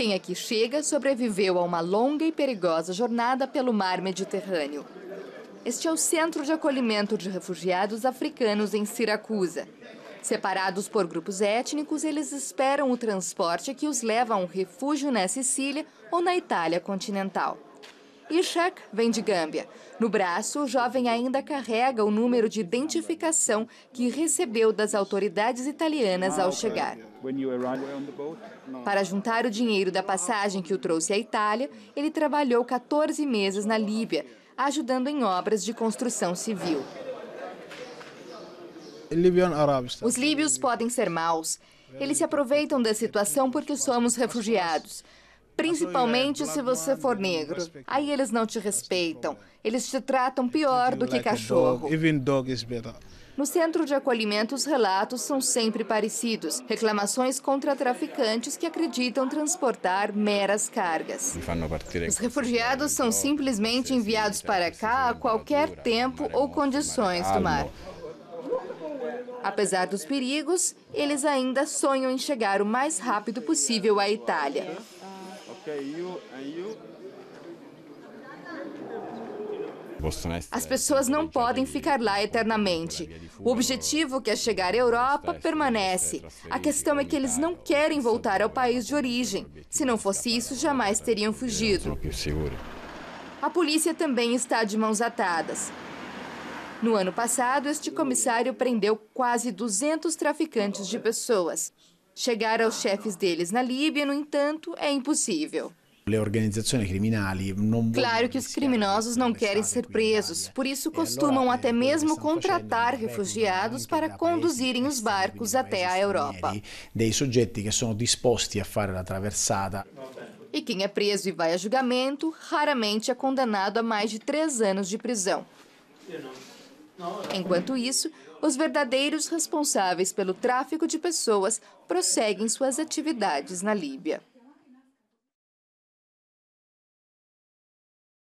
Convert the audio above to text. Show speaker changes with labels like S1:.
S1: Quem aqui chega sobreviveu a uma longa e perigosa jornada pelo mar Mediterrâneo. Este é o centro de acolhimento de refugiados africanos em Siracusa. Separados por grupos étnicos, eles esperam o transporte que os leva a um refúgio na Sicília ou na Itália continental. Ishak vem de Gâmbia. No braço, o jovem ainda carrega o número de identificação que recebeu das autoridades italianas ao chegar. Para juntar o dinheiro da passagem que o trouxe à Itália, ele trabalhou 14 meses na Líbia, ajudando em obras de construção civil. Os líbios podem ser maus. Eles se aproveitam da situação porque somos refugiados. Principalmente se você for negro. Aí eles não te respeitam. Eles te tratam pior do que cachorro. No centro de acolhimento, os relatos são sempre parecidos. Reclamações contra traficantes que acreditam transportar meras cargas. Os refugiados são simplesmente enviados para cá a qualquer tempo ou condições do mar. Apesar dos perigos, eles ainda sonham em chegar o mais rápido possível à Itália. As pessoas não podem ficar lá eternamente. O objetivo, que é chegar à Europa, permanece. A questão é que eles não querem voltar ao país de origem. Se não fosse isso, jamais teriam fugido. A polícia também está de mãos atadas. No ano passado, este comissário prendeu quase 200 traficantes de pessoas. Chegar aos chefes deles na Líbia, no entanto, é impossível. Claro que os criminosos não querem ser presos, por isso costumam até mesmo contratar refugiados para conduzirem os barcos até a Europa. E quem é preso e vai a julgamento raramente é condenado a mais de três anos de prisão. Enquanto isso, os verdadeiros responsáveis pelo tráfico de pessoas prosseguem suas atividades na Líbia.